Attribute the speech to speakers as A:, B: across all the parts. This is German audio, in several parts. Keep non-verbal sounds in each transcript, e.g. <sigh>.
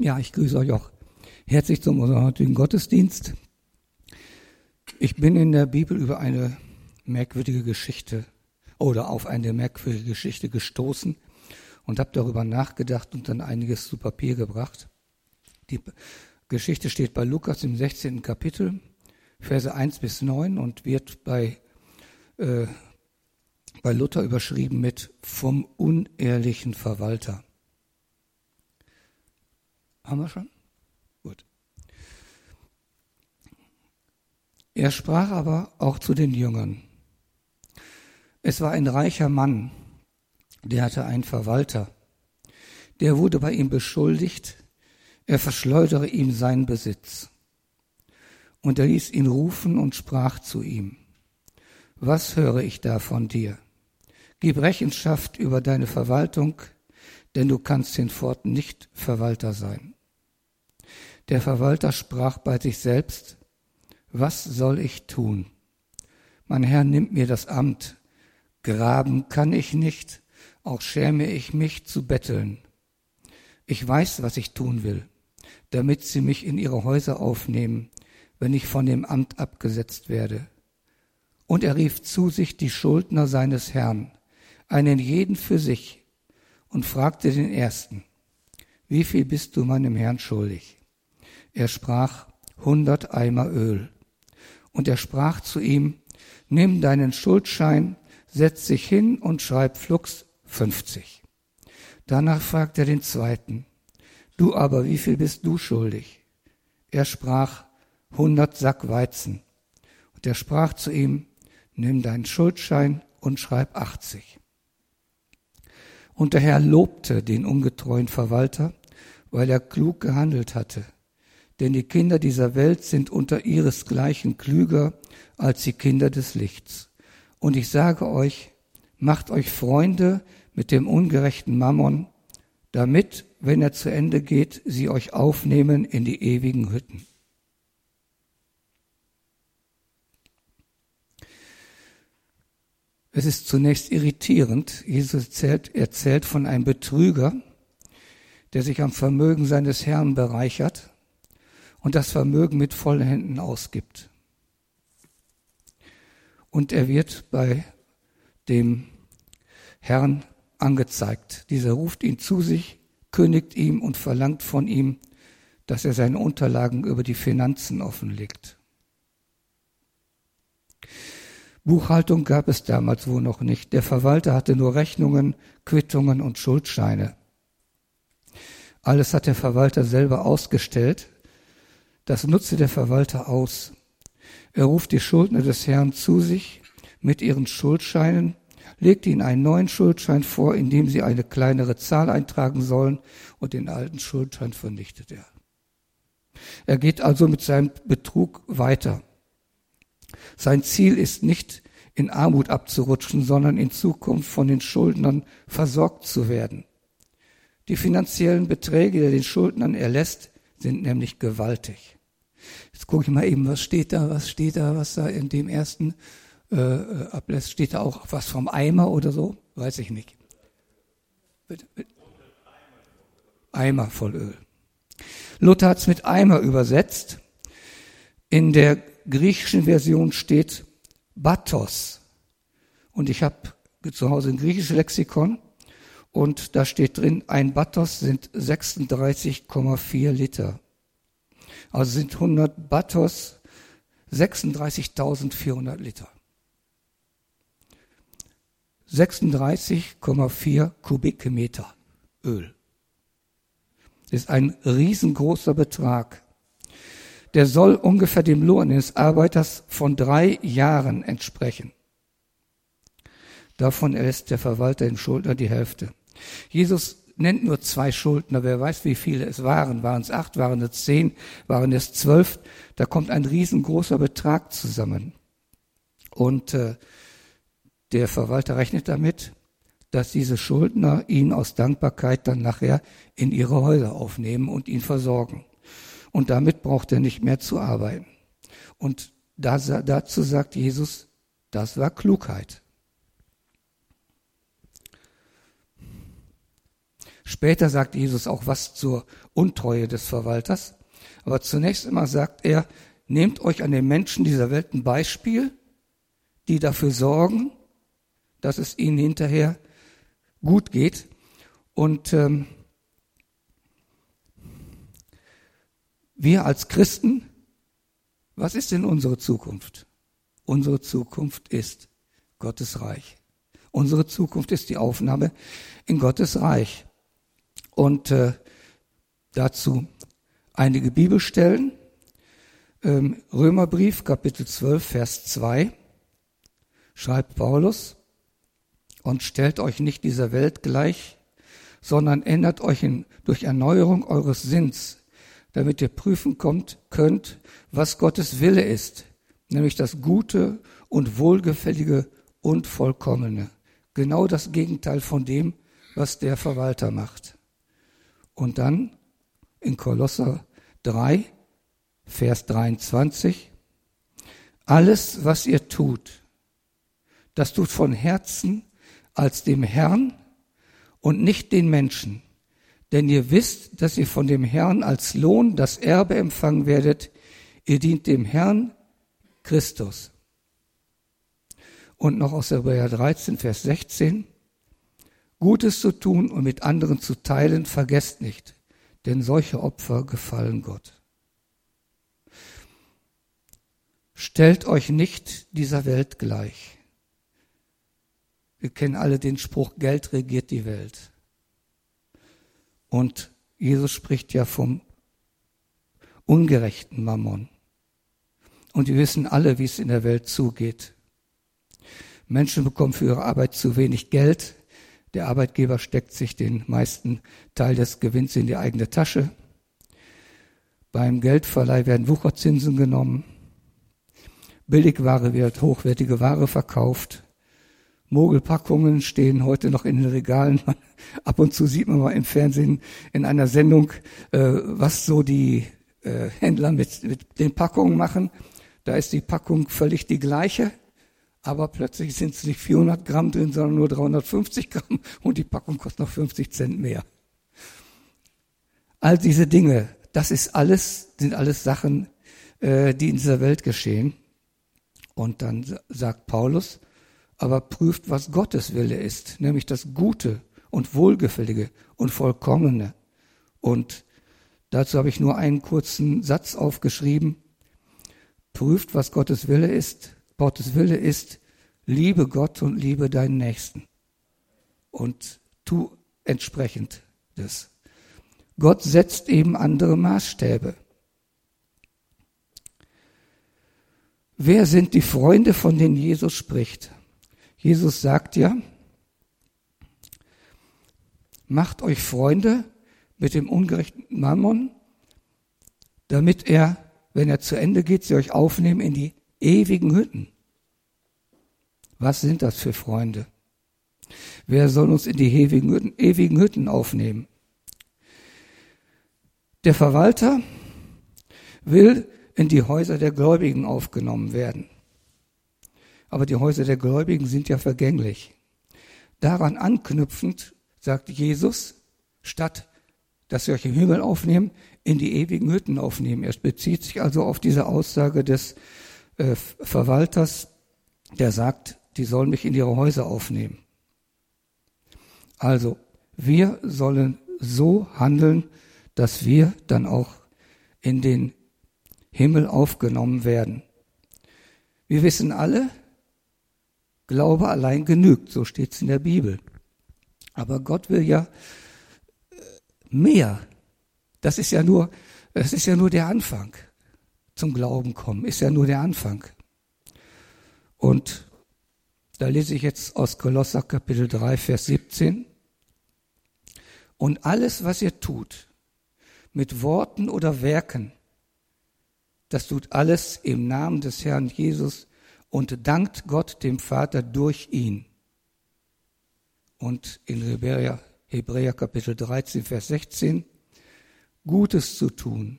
A: Ja, ich grüße euch auch herzlich zum unserem heutigen Gottesdienst. Ich bin in der Bibel über eine merkwürdige Geschichte oder auf eine merkwürdige Geschichte gestoßen und habe darüber nachgedacht und dann einiges zu Papier gebracht. Die Geschichte steht bei Lukas im 16. Kapitel, Verse 1 bis 9 und wird bei, äh, bei Luther überschrieben mit vom unehrlichen Verwalter. Haben wir schon? Gut. Er sprach aber auch zu den Jüngern. Es war ein reicher Mann, der hatte einen Verwalter. Der wurde bei ihm beschuldigt, er verschleudere ihm seinen Besitz. Und er ließ ihn rufen und sprach zu ihm, was höre ich da von dir? Gib Rechenschaft über deine Verwaltung, denn du kannst hinfort nicht Verwalter sein. Der Verwalter sprach bei sich selbst, was soll ich tun? Mein Herr nimmt mir das Amt, graben kann ich nicht, auch schäme ich mich zu betteln. Ich weiß, was ich tun will, damit sie mich in ihre Häuser aufnehmen, wenn ich von dem Amt abgesetzt werde. Und er rief zu sich die Schuldner seines Herrn, einen jeden für sich, und fragte den ersten, wie viel bist du meinem Herrn schuldig? Er sprach, hundert Eimer Öl. Und er sprach zu ihm, nimm deinen Schuldschein, setz dich hin und schreib flugs fünfzig. Danach fragt er den zweiten, du aber, wie viel bist du schuldig? Er sprach, hundert Sack Weizen. Und er sprach zu ihm, nimm deinen Schuldschein und schreib achtzig. Und der Herr lobte den ungetreuen Verwalter, weil er klug gehandelt hatte denn die Kinder dieser Welt sind unter ihresgleichen klüger als die Kinder des Lichts. Und ich sage euch, macht euch Freunde mit dem ungerechten Mammon, damit, wenn er zu Ende geht, sie euch aufnehmen in die ewigen Hütten. Es ist zunächst irritierend. Jesus erzählt, erzählt von einem Betrüger, der sich am Vermögen seines Herrn bereichert und das Vermögen mit vollen Händen ausgibt. Und er wird bei dem Herrn angezeigt. Dieser ruft ihn zu sich, kündigt ihm und verlangt von ihm, dass er seine Unterlagen über die Finanzen offenlegt. Buchhaltung gab es damals wohl noch nicht. Der Verwalter hatte nur Rechnungen, Quittungen und Schuldscheine. Alles hat der Verwalter selber ausgestellt das nutzte der Verwalter aus. Er ruft die Schuldner des Herrn zu sich mit ihren Schuldscheinen, legt ihnen einen neuen Schuldschein vor, in dem sie eine kleinere Zahl eintragen sollen, und den alten Schuldschein vernichtet er. Er geht also mit seinem Betrug weiter. Sein Ziel ist nicht, in Armut abzurutschen, sondern in Zukunft von den Schuldnern versorgt zu werden. Die finanziellen Beträge, die er den Schuldnern erlässt, sind nämlich gewaltig. Jetzt gucke ich mal eben, was steht da, was steht da, was da in dem ersten äh, äh, ablässt. Steht da auch was vom Eimer oder so? Weiß ich nicht. Eimer voll Öl. Luther hat es mit Eimer übersetzt. In der griechischen Version steht Bathos. Und ich habe zu Hause ein griechisches Lexikon und da steht drin, ein Bathos sind 36,4 Liter. Also sind 100 Bathos 36.400 Liter. 36,4 Kubikmeter Öl. Ist ein riesengroßer Betrag. Der soll ungefähr dem Lohn eines Arbeiters von drei Jahren entsprechen. Davon erlässt der Verwalter dem Schuldner die Hälfte. Jesus nennt nur zwei Schuldner. Wer weiß, wie viele es waren. Waren es acht, waren es zehn, waren es zwölf? Da kommt ein riesengroßer Betrag zusammen. Und äh, der Verwalter rechnet damit, dass diese Schuldner ihn aus Dankbarkeit dann nachher in ihre Häuser aufnehmen und ihn versorgen. Und damit braucht er nicht mehr zu arbeiten. Und da, dazu sagt Jesus, das war Klugheit. Später sagt Jesus auch was zur Untreue des Verwalters. Aber zunächst einmal sagt er, nehmt euch an den Menschen dieser Welt ein Beispiel, die dafür sorgen, dass es ihnen hinterher gut geht. Und ähm, wir als Christen, was ist denn unsere Zukunft? Unsere Zukunft ist Gottes Reich. Unsere Zukunft ist die Aufnahme in Gottes Reich. Und äh, dazu einige Bibelstellen. Ähm, Römerbrief, Kapitel 12, Vers 2, schreibt Paulus, und stellt euch nicht dieser Welt gleich, sondern ändert euch in, durch Erneuerung eures Sinns, damit ihr prüfen kommt, könnt, was Gottes Wille ist, nämlich das Gute und Wohlgefällige und Vollkommene. Genau das Gegenteil von dem, was der Verwalter macht. Und dann in Kolosser 3, Vers 23, alles, was ihr tut, das tut von Herzen als dem Herrn und nicht den Menschen. Denn ihr wisst, dass ihr von dem Herrn als Lohn das Erbe empfangen werdet. Ihr dient dem Herrn Christus. Und noch aus Hebräer 13, Vers 16. Gutes zu tun und mit anderen zu teilen, vergesst nicht, denn solche Opfer gefallen Gott. Stellt euch nicht dieser Welt gleich. Wir kennen alle den Spruch, Geld regiert die Welt. Und Jesus spricht ja vom ungerechten Mammon. Und wir wissen alle, wie es in der Welt zugeht. Menschen bekommen für ihre Arbeit zu wenig Geld. Der Arbeitgeber steckt sich den meisten Teil des Gewinns in die eigene Tasche. Beim Geldverleih werden Wucherzinsen genommen. Billigware wird hochwertige Ware verkauft. Mogelpackungen stehen heute noch in den Regalen. <laughs> Ab und zu sieht man mal im Fernsehen in einer Sendung, äh, was so die äh, Händler mit, mit den Packungen machen. Da ist die Packung völlig die gleiche aber plötzlich sind es nicht 400 Gramm drin, sondern nur 350 Gramm und die Packung kostet noch 50 Cent mehr. All diese Dinge, das ist alles, sind alles Sachen, äh, die in dieser Welt geschehen. Und dann sagt Paulus, aber prüft, was Gottes Wille ist, nämlich das Gute und Wohlgefällige und Vollkommene. Und dazu habe ich nur einen kurzen Satz aufgeschrieben. Prüft, was Gottes Wille ist, Gottes Wille ist, liebe Gott und liebe deinen Nächsten. Und tu entsprechend das. Gott setzt eben andere Maßstäbe. Wer sind die Freunde, von denen Jesus spricht? Jesus sagt ja, macht euch Freunde mit dem ungerechten Mammon, damit er, wenn er zu Ende geht, sie euch aufnehmen in die ewigen Hütten. Was sind das für Freunde? Wer soll uns in die ewigen Hütten, ewigen Hütten aufnehmen? Der Verwalter will in die Häuser der Gläubigen aufgenommen werden. Aber die Häuser der Gläubigen sind ja vergänglich. Daran anknüpfend sagt Jesus, statt dass sie euch im Himmel aufnehmen, in die ewigen Hütten aufnehmen. Er bezieht sich also auf diese Aussage des äh, Verwalters, der sagt, die sollen mich in ihre Häuser aufnehmen. Also, wir sollen so handeln, dass wir dann auch in den Himmel aufgenommen werden. Wir wissen alle, Glaube allein genügt, so steht es in der Bibel. Aber Gott will ja äh, mehr. Das ist ja nur, das ist ja nur der Anfang zum Glauben kommen, ist ja nur der Anfang. Und da lese ich jetzt aus Kolosser Kapitel 3, Vers 17. Und alles, was ihr tut, mit Worten oder Werken, das tut alles im Namen des Herrn Jesus und dankt Gott dem Vater durch ihn. Und in Hebräer, Hebräer Kapitel 13, Vers 16, Gutes zu tun,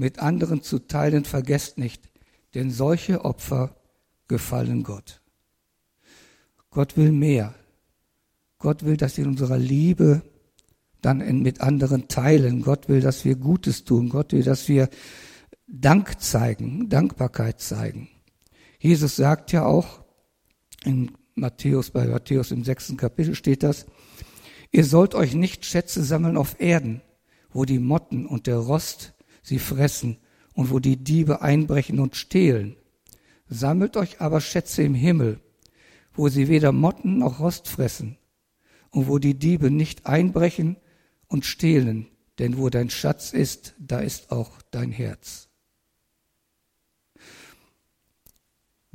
A: mit anderen zu teilen, vergesst nicht, denn solche Opfer gefallen Gott. Gott will mehr. Gott will, dass in unserer Liebe dann in, mit anderen teilen. Gott will, dass wir Gutes tun. Gott will, dass wir Dank zeigen, Dankbarkeit zeigen. Jesus sagt ja auch, in Matthäus, bei Matthäus im sechsten Kapitel steht das, ihr sollt euch nicht Schätze sammeln auf Erden, wo die Motten und der Rost sie fressen und wo die Diebe einbrechen und stehlen. Sammelt euch aber Schätze im Himmel, wo sie weder Motten noch Rost fressen und wo die Diebe nicht einbrechen und stehlen, denn wo dein Schatz ist, da ist auch dein Herz.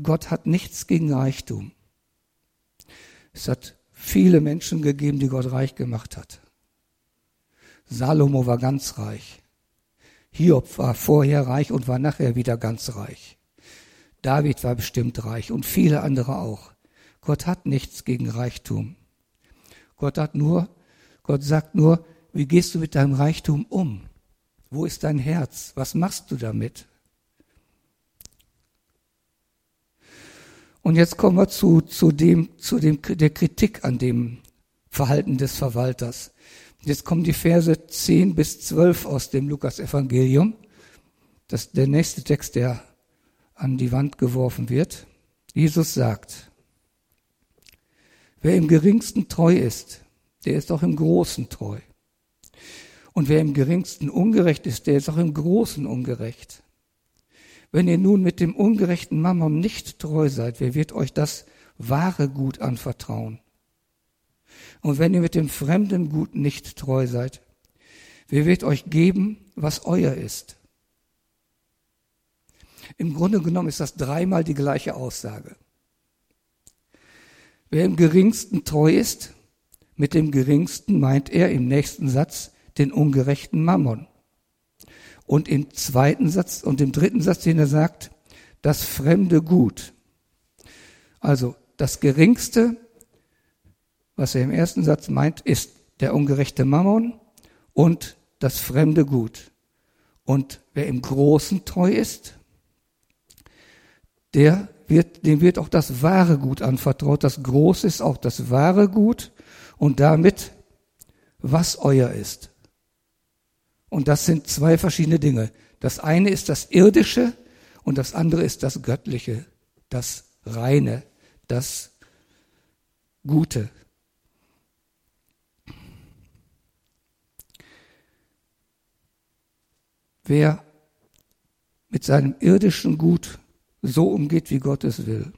A: Gott hat nichts gegen Reichtum. Es hat viele Menschen gegeben, die Gott reich gemacht hat. Salomo war ganz reich. Hiob war vorher reich und war nachher wieder ganz reich. David war bestimmt reich und viele andere auch. Gott hat nichts gegen Reichtum. Gott hat nur, Gott sagt nur, wie gehst du mit deinem Reichtum um? Wo ist dein Herz? Was machst du damit? Und jetzt kommen wir zu, zu dem, zu dem, der Kritik an dem Verhalten des Verwalters. Jetzt kommen die Verse 10 bis 12 aus dem Lukas-Evangelium. Das ist der nächste Text, der an die Wand geworfen wird. Jesus sagt, wer im geringsten treu ist, der ist auch im Großen treu. Und wer im geringsten ungerecht ist, der ist auch im Großen ungerecht. Wenn ihr nun mit dem ungerechten Mammon nicht treu seid, wer wird euch das wahre Gut anvertrauen? Und wenn ihr mit dem fremden Gut nicht treu seid, wer wird euch geben, was euer ist? Im Grunde genommen ist das dreimal die gleiche Aussage. Wer im geringsten treu ist, mit dem geringsten meint er im nächsten Satz den ungerechten Mammon. Und im zweiten Satz und im dritten Satz, den er sagt, das fremde Gut. Also das geringste was er im ersten Satz meint, ist der ungerechte Mammon und das fremde Gut. Und wer im Großen treu ist, der wird, dem wird auch das wahre Gut anvertraut. Das Große ist auch das wahre Gut und damit, was euer ist. Und das sind zwei verschiedene Dinge. Das eine ist das Irdische und das andere ist das Göttliche, das Reine, das Gute. Wer mit seinem irdischen Gut so umgeht, wie Gott es will,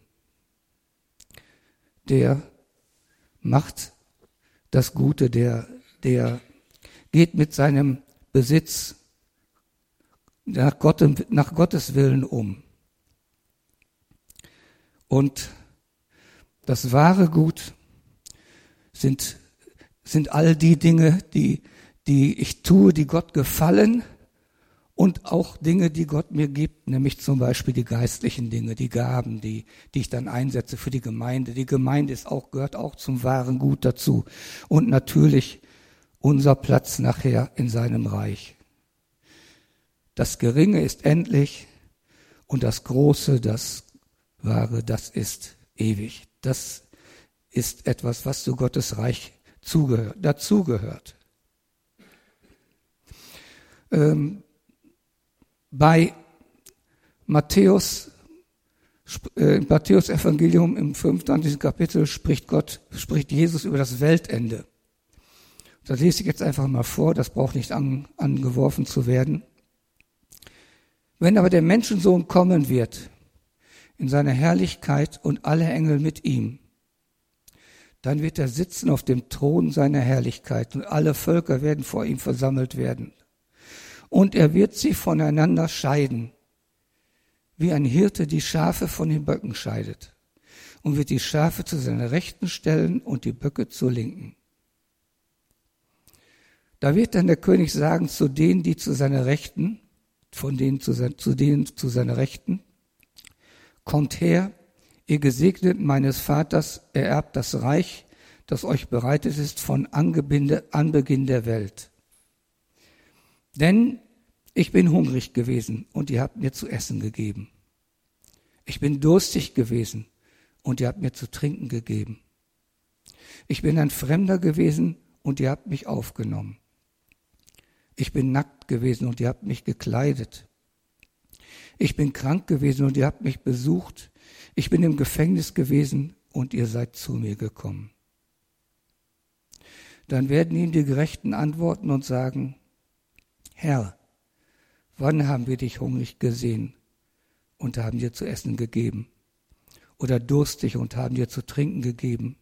A: der macht das Gute, der, der geht mit seinem Besitz nach, Gott, nach Gottes Willen um. Und das wahre Gut sind, sind all die Dinge, die, die ich tue, die Gott gefallen, und auch Dinge, die Gott mir gibt, nämlich zum Beispiel die geistlichen Dinge, die Gaben, die, die ich dann einsetze für die Gemeinde. Die Gemeinde ist auch, gehört auch zum wahren Gut dazu. Und natürlich unser Platz nachher in seinem Reich. Das Geringe ist endlich und das Große, das Wahre, das ist ewig. Das ist etwas, was zu Gottes Reich zugehört, dazugehört. Ähm, bei Matthäus, äh, Matthäus Evangelium im 25. Kapitel spricht Gott, spricht Jesus über das Weltende. Das lese ich jetzt einfach mal vor, das braucht nicht an, angeworfen zu werden. Wenn aber der Menschensohn kommen wird, in seiner Herrlichkeit und alle Engel mit ihm, dann wird er sitzen auf dem Thron seiner Herrlichkeit und alle Völker werden vor ihm versammelt werden und er wird sie voneinander scheiden, wie ein Hirte die Schafe von den Böcken scheidet, und wird die Schafe zu seiner Rechten stellen und die Böcke zur Linken. Da wird dann der König sagen zu denen, die zu seiner Rechten, von denen zu, zu denen zu seiner Rechten, kommt her, ihr Gesegneten meines Vaters, ererbt das Reich, das euch bereitet ist von Anbeginn der Welt. Denn ich bin hungrig gewesen und ihr habt mir zu essen gegeben. Ich bin durstig gewesen und ihr habt mir zu trinken gegeben. Ich bin ein Fremder gewesen und ihr habt mich aufgenommen. Ich bin nackt gewesen und ihr habt mich gekleidet. Ich bin krank gewesen und ihr habt mich besucht. Ich bin im Gefängnis gewesen und ihr seid zu mir gekommen. Dann werden ihm die Gerechten antworten und sagen, Herr, wann haben wir dich hungrig gesehen und haben dir zu essen gegeben? Oder durstig und haben dir zu trinken gegeben?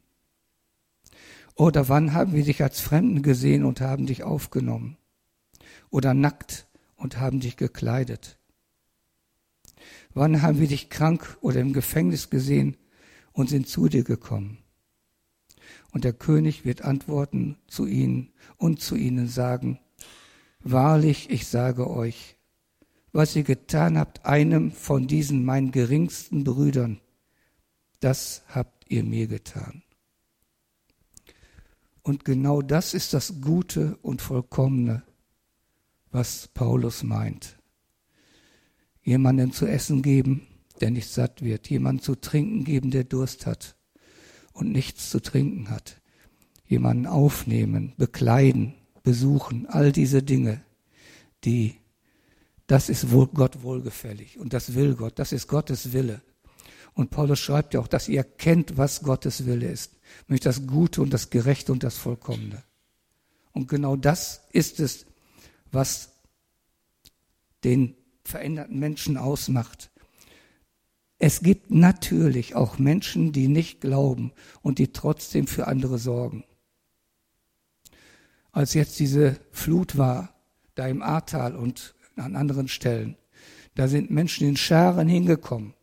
A: Oder wann haben wir dich als Fremden gesehen und haben dich aufgenommen? Oder nackt und haben dich gekleidet? Wann haben wir dich krank oder im Gefängnis gesehen und sind zu dir gekommen? Und der König wird antworten zu ihnen und zu ihnen sagen, Wahrlich, ich sage euch, was ihr getan habt einem von diesen meinen geringsten Brüdern, das habt ihr mir getan. Und genau das ist das Gute und Vollkommene, was Paulus meint. Jemanden zu essen geben, der nicht satt wird, jemanden zu trinken geben, der Durst hat und nichts zu trinken hat, jemanden aufnehmen, bekleiden, besuchen, all diese Dinge, die, das ist wohl Gott wohlgefällig und das will Gott, das ist Gottes Wille. Und Paulus schreibt ja auch, dass ihr kennt, was Gottes Wille ist, nämlich das Gute und das Gerechte und das Vollkommene. Und genau das ist es, was den veränderten Menschen ausmacht. Es gibt natürlich auch Menschen, die nicht glauben und die trotzdem für andere sorgen. Als jetzt diese Flut war, da im Ahrtal und an anderen Stellen, da sind Menschen in Scharen hingekommen,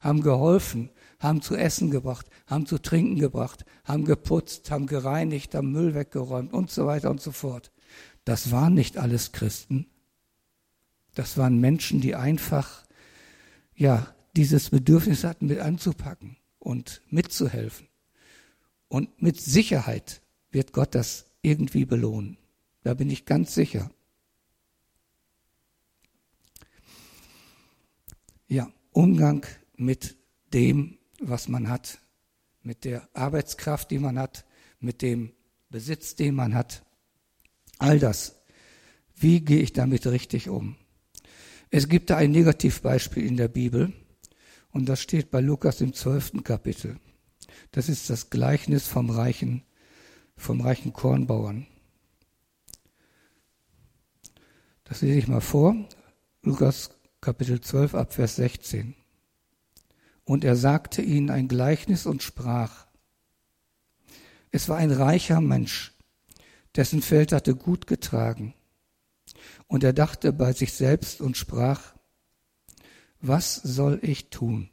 A: haben geholfen, haben zu essen gebracht, haben zu trinken gebracht, haben geputzt, haben gereinigt, haben Müll weggeräumt und so weiter und so fort. Das waren nicht alles Christen. Das waren Menschen, die einfach, ja, dieses Bedürfnis hatten, mit anzupacken und mitzuhelfen. Und mit Sicherheit wird Gott das irgendwie belohnen. Da bin ich ganz sicher. Ja, Umgang mit dem, was man hat, mit der Arbeitskraft, die man hat, mit dem Besitz, den man hat. All das. Wie gehe ich damit richtig um? Es gibt da ein Negativbeispiel in der Bibel und das steht bei Lukas im zwölften Kapitel. Das ist das Gleichnis vom reichen, vom reichen Kornbauern. Das lese ich mal vor. Lukas Kapitel 12 ab Vers 16. Und er sagte ihnen ein Gleichnis und sprach, es war ein reicher Mensch, dessen Feld hatte gut getragen. Und er dachte bei sich selbst und sprach, was soll ich tun?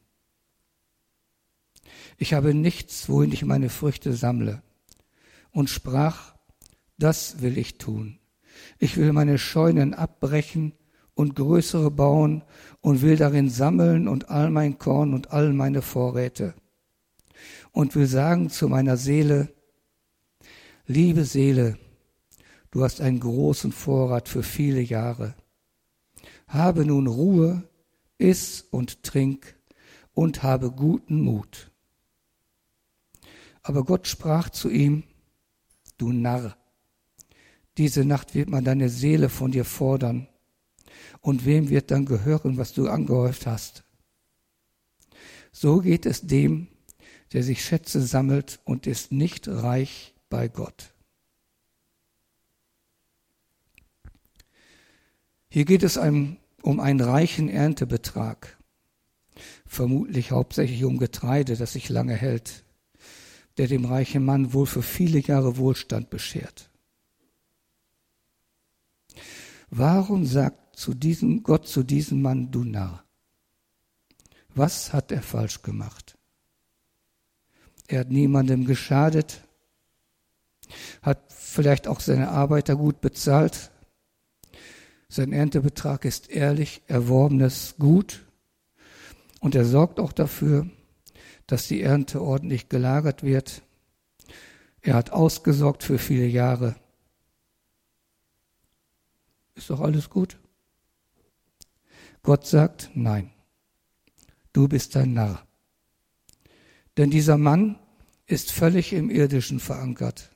A: Ich habe nichts, wohin ich meine Früchte sammle. Und sprach, das will ich tun. Ich will meine Scheunen abbrechen und größere bauen und will darin sammeln und all mein Korn und all meine Vorräte. Und will sagen zu meiner Seele, liebe Seele, du hast einen großen Vorrat für viele Jahre. Habe nun Ruhe, iss und trink und habe guten Mut. Aber Gott sprach zu ihm, du Narr, diese Nacht wird man deine Seele von dir fordern. Und wem wird dann gehören, was du angehäuft hast? So geht es dem, der sich Schätze sammelt und ist nicht reich bei Gott. Hier geht es einem um einen reichen Erntebetrag, vermutlich hauptsächlich um Getreide, das sich lange hält, der dem reichen Mann wohl für viele Jahre Wohlstand beschert. Warum sagt zu diesem Gott zu diesem Mann, du Narr? Was hat er falsch gemacht? Er hat niemandem geschadet, hat vielleicht auch seine Arbeiter gut bezahlt, sein Erntebetrag ist ehrlich erworbenes Gut und er sorgt auch dafür, dass die Ernte ordentlich gelagert wird. Er hat ausgesorgt für viele Jahre. Ist doch alles gut? Gott sagt, nein, du bist ein Narr. Denn dieser Mann ist völlig im Irdischen verankert.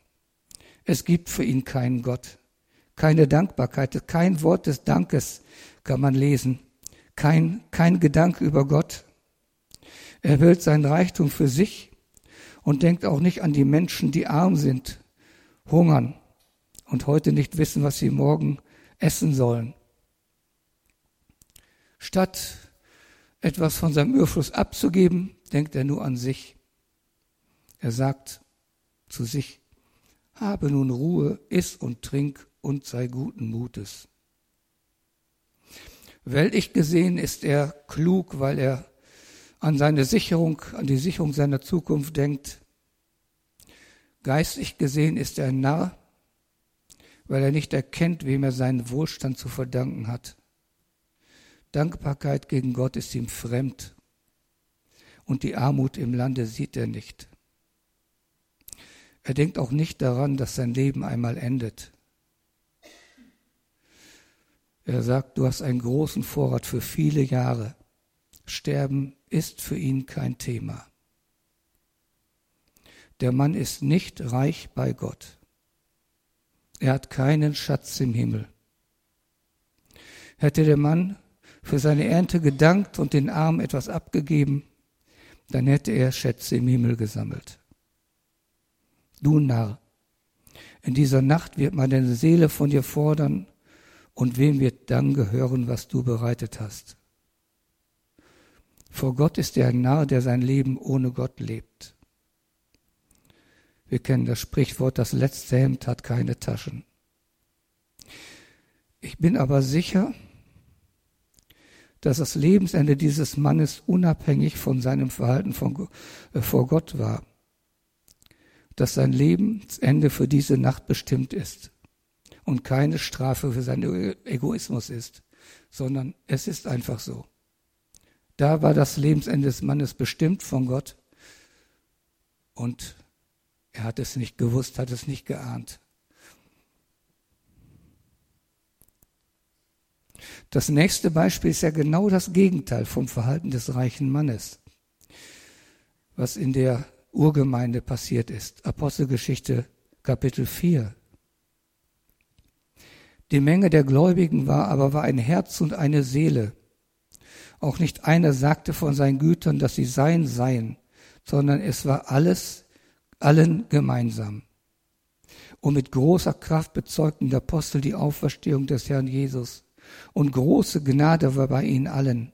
A: Es gibt für ihn keinen Gott, keine Dankbarkeit, kein Wort des Dankes kann man lesen, kein, kein Gedanke über Gott. Er will sein Reichtum für sich und denkt auch nicht an die Menschen, die arm sind, hungern und heute nicht wissen, was sie morgen essen sollen. Statt etwas von seinem Überfluss abzugeben, denkt er nur an sich. Er sagt zu sich, habe nun Ruhe, iss und trink und sei guten Mutes. Weltlich gesehen ist er klug, weil er an seine Sicherung, an die Sicherung seiner Zukunft denkt. Geistlich gesehen ist er ein Narr, weil er nicht erkennt, wem er seinen Wohlstand zu verdanken hat. Dankbarkeit gegen Gott ist ihm fremd und die Armut im Lande sieht er nicht. Er denkt auch nicht daran, dass sein Leben einmal endet. Er sagt, du hast einen großen Vorrat für viele Jahre. Sterben ist für ihn kein Thema. Der Mann ist nicht reich bei Gott. Er hat keinen Schatz im Himmel. Hätte der Mann für seine Ernte gedankt und den Armen etwas abgegeben, dann hätte er Schätze im Himmel gesammelt. Du Narr, in dieser Nacht wird meine Seele von dir fordern, und wem wird dann gehören, was du bereitet hast? Vor Gott ist er ein Narr, der sein Leben ohne Gott lebt. Wir kennen das Sprichwort, das letzte Hemd hat keine Taschen. Ich bin aber sicher, dass das Lebensende dieses Mannes unabhängig von seinem Verhalten von, äh, vor Gott war, dass sein Lebensende für diese Nacht bestimmt ist und keine Strafe für seinen Egoismus ist, sondern es ist einfach so. Da war das Lebensende des Mannes bestimmt von Gott und er hat es nicht gewusst, hat es nicht geahnt. Das nächste Beispiel ist ja genau das Gegenteil vom Verhalten des reichen Mannes, was in der Urgemeinde passiert ist. Apostelgeschichte Kapitel 4. Die Menge der Gläubigen war aber war ein Herz und eine Seele. Auch nicht einer sagte von seinen Gütern, dass sie sein seien, sondern es war alles allen gemeinsam. Und mit großer Kraft bezeugten die Apostel die Auferstehung des Herrn Jesus und große Gnade war bei ihnen allen.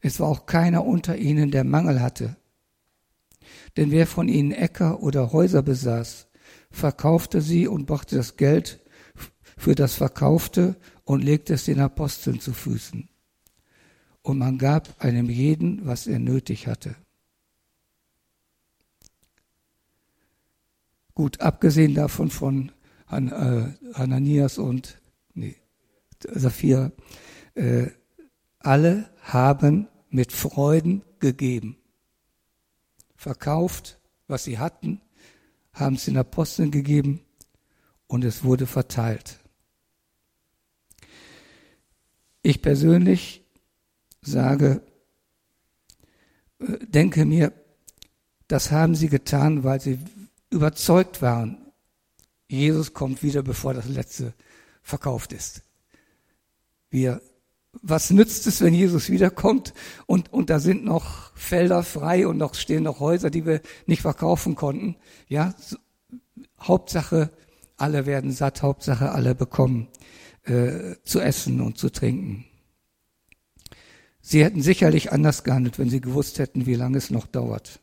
A: Es war auch keiner unter ihnen, der Mangel hatte. Denn wer von ihnen Äcker oder Häuser besaß, verkaufte sie und brachte das Geld für das Verkaufte und legte es den Aposteln zu Füßen. Und man gab einem jeden, was er nötig hatte. Gut, abgesehen davon von Han, äh, Hananias und nee, Saphira, äh, alle haben mit Freuden gegeben. Verkauft, was sie hatten, haben es den Aposteln gegeben und es wurde verteilt. Ich persönlich sage, äh, denke mir, das haben sie getan, weil sie überzeugt waren, Jesus kommt wieder, bevor das letzte verkauft ist. Wir, was nützt es, wenn Jesus wiederkommt und, und da sind noch Felder frei und noch stehen noch Häuser, die wir nicht verkaufen konnten? Ja, so, Hauptsache, alle werden satt, Hauptsache, alle bekommen äh, zu essen und zu trinken. Sie hätten sicherlich anders gehandelt, wenn sie gewusst hätten, wie lange es noch dauert.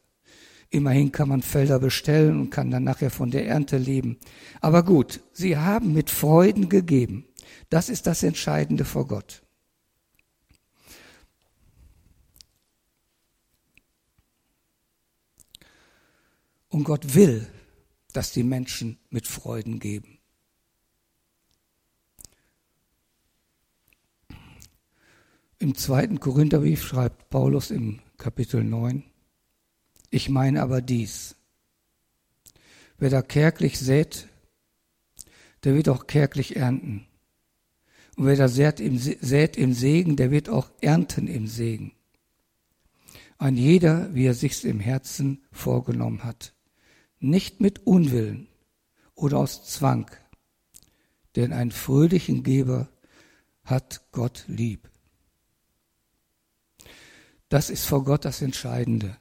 A: Immerhin kann man Felder bestellen und kann dann nachher von der Ernte leben. Aber gut, sie haben mit Freuden gegeben. Das ist das Entscheidende vor Gott. Und Gott will, dass die Menschen mit Freuden geben. Im zweiten Korintherbrief schreibt Paulus im Kapitel 9, ich meine aber dies, wer da kärglich sät, der wird auch kärglich ernten. Und wer da sät im, sät im Segen, der wird auch ernten im Segen. Ein jeder, wie er sich's im Herzen vorgenommen hat. Nicht mit Unwillen oder aus Zwang. Denn einen fröhlichen Geber hat Gott lieb. Das ist vor Gott das Entscheidende.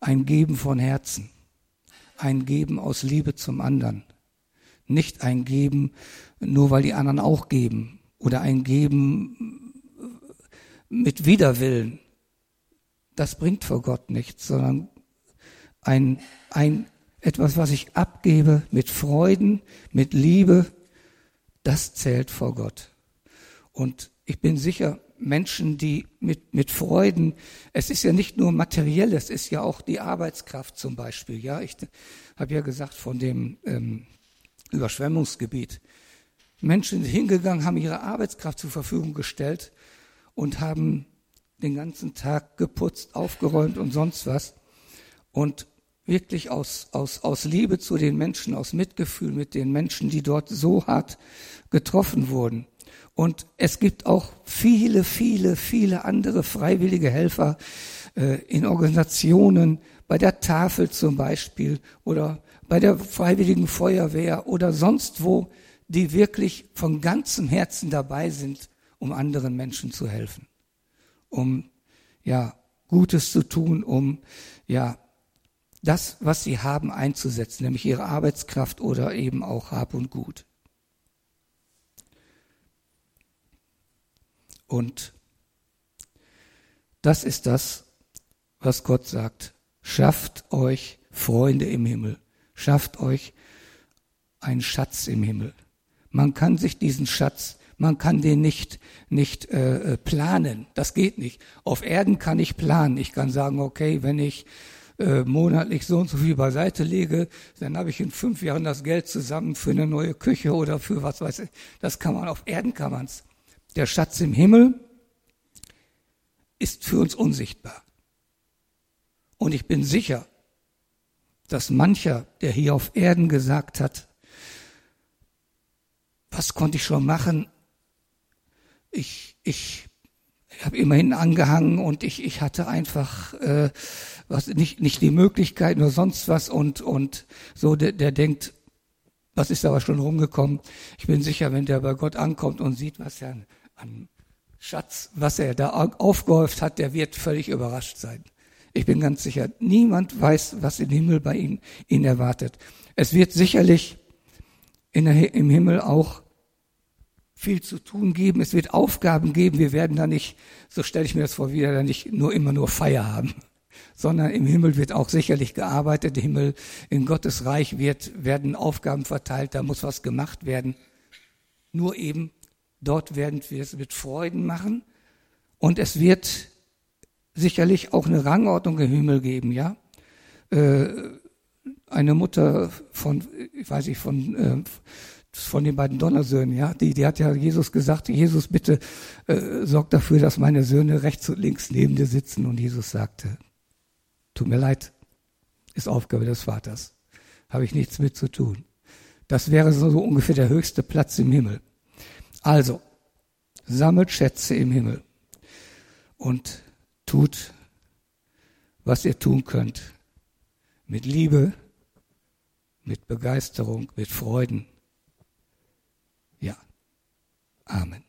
A: Ein Geben von Herzen, ein Geben aus Liebe zum anderen, nicht ein Geben nur weil die anderen auch geben oder ein Geben mit Widerwillen. Das bringt vor Gott nichts, sondern ein, ein, etwas, was ich abgebe mit Freuden, mit Liebe, das zählt vor Gott. Und ich bin sicher, Menschen, die mit, mit Freuden, es ist ja nicht nur materiell, es ist ja auch die Arbeitskraft zum Beispiel. Ja, ich habe ja gesagt von dem ähm, Überschwemmungsgebiet. Menschen sind hingegangen, haben ihre Arbeitskraft zur Verfügung gestellt und haben den ganzen Tag geputzt, aufgeräumt und sonst was. Und wirklich aus, aus, aus Liebe zu den Menschen, aus Mitgefühl mit den Menschen, die dort so hart getroffen wurden. Und es gibt auch viele, viele, viele andere freiwillige Helfer äh, in Organisationen, bei der Tafel zum Beispiel oder bei der Freiwilligen Feuerwehr oder sonst wo, die wirklich von ganzem Herzen dabei sind, um anderen Menschen zu helfen, um ja Gutes zu tun, um ja das, was sie haben, einzusetzen, nämlich ihre Arbeitskraft oder eben auch Hab und Gut. Und das ist das, was Gott sagt. Schafft euch Freunde im Himmel. Schafft euch einen Schatz im Himmel. Man kann sich diesen Schatz, man kann den nicht, nicht äh, planen. Das geht nicht. Auf Erden kann ich planen. Ich kann sagen, okay, wenn ich äh, monatlich so und so viel beiseite lege, dann habe ich in fünf Jahren das Geld zusammen für eine neue Küche oder für was weiß ich. Das kann man auf Erden kann man's. Der Schatz im Himmel ist für uns unsichtbar. Und ich bin sicher, dass mancher, der hier auf Erden gesagt hat, was konnte ich schon machen? Ich, ich ich habe immerhin angehangen und ich, ich hatte einfach äh, was, nicht, nicht die Möglichkeit oder sonst was und, und so, der, der denkt, was ist aber schon rumgekommen. Ich bin sicher, wenn der bei Gott ankommt und sieht, was er an Schatz, was er da aufgehäuft hat, der wird völlig überrascht sein. Ich bin ganz sicher, niemand weiß, was im Himmel bei ihm ihn erwartet. Es wird sicherlich der, im Himmel auch viel zu tun geben. Es wird Aufgaben geben. Wir werden da nicht, so stelle ich mir das vor, wieder da nicht nur immer nur Feier haben, <laughs> sondern im Himmel wird auch sicherlich gearbeitet. Im Himmel, in Gottes Reich wird, werden Aufgaben verteilt. Da muss was gemacht werden. Nur eben dort werden wir es mit Freuden machen. Und es wird sicherlich auch eine Rangordnung im Himmel geben, ja. Äh, eine Mutter von, ich weiß nicht, von, äh, von den beiden Donnersöhnen, ja, die, die hat ja Jesus gesagt, Jesus, bitte äh, sorg dafür, dass meine Söhne rechts und links neben dir sitzen. Und Jesus sagte, tut mir leid, ist Aufgabe des Vaters, habe ich nichts mit zu tun. Das wäre so, so ungefähr der höchste Platz im Himmel. Also, sammelt Schätze im Himmel und tut, was ihr tun könnt, mit Liebe, mit Begeisterung, mit Freuden. Ja. Amen.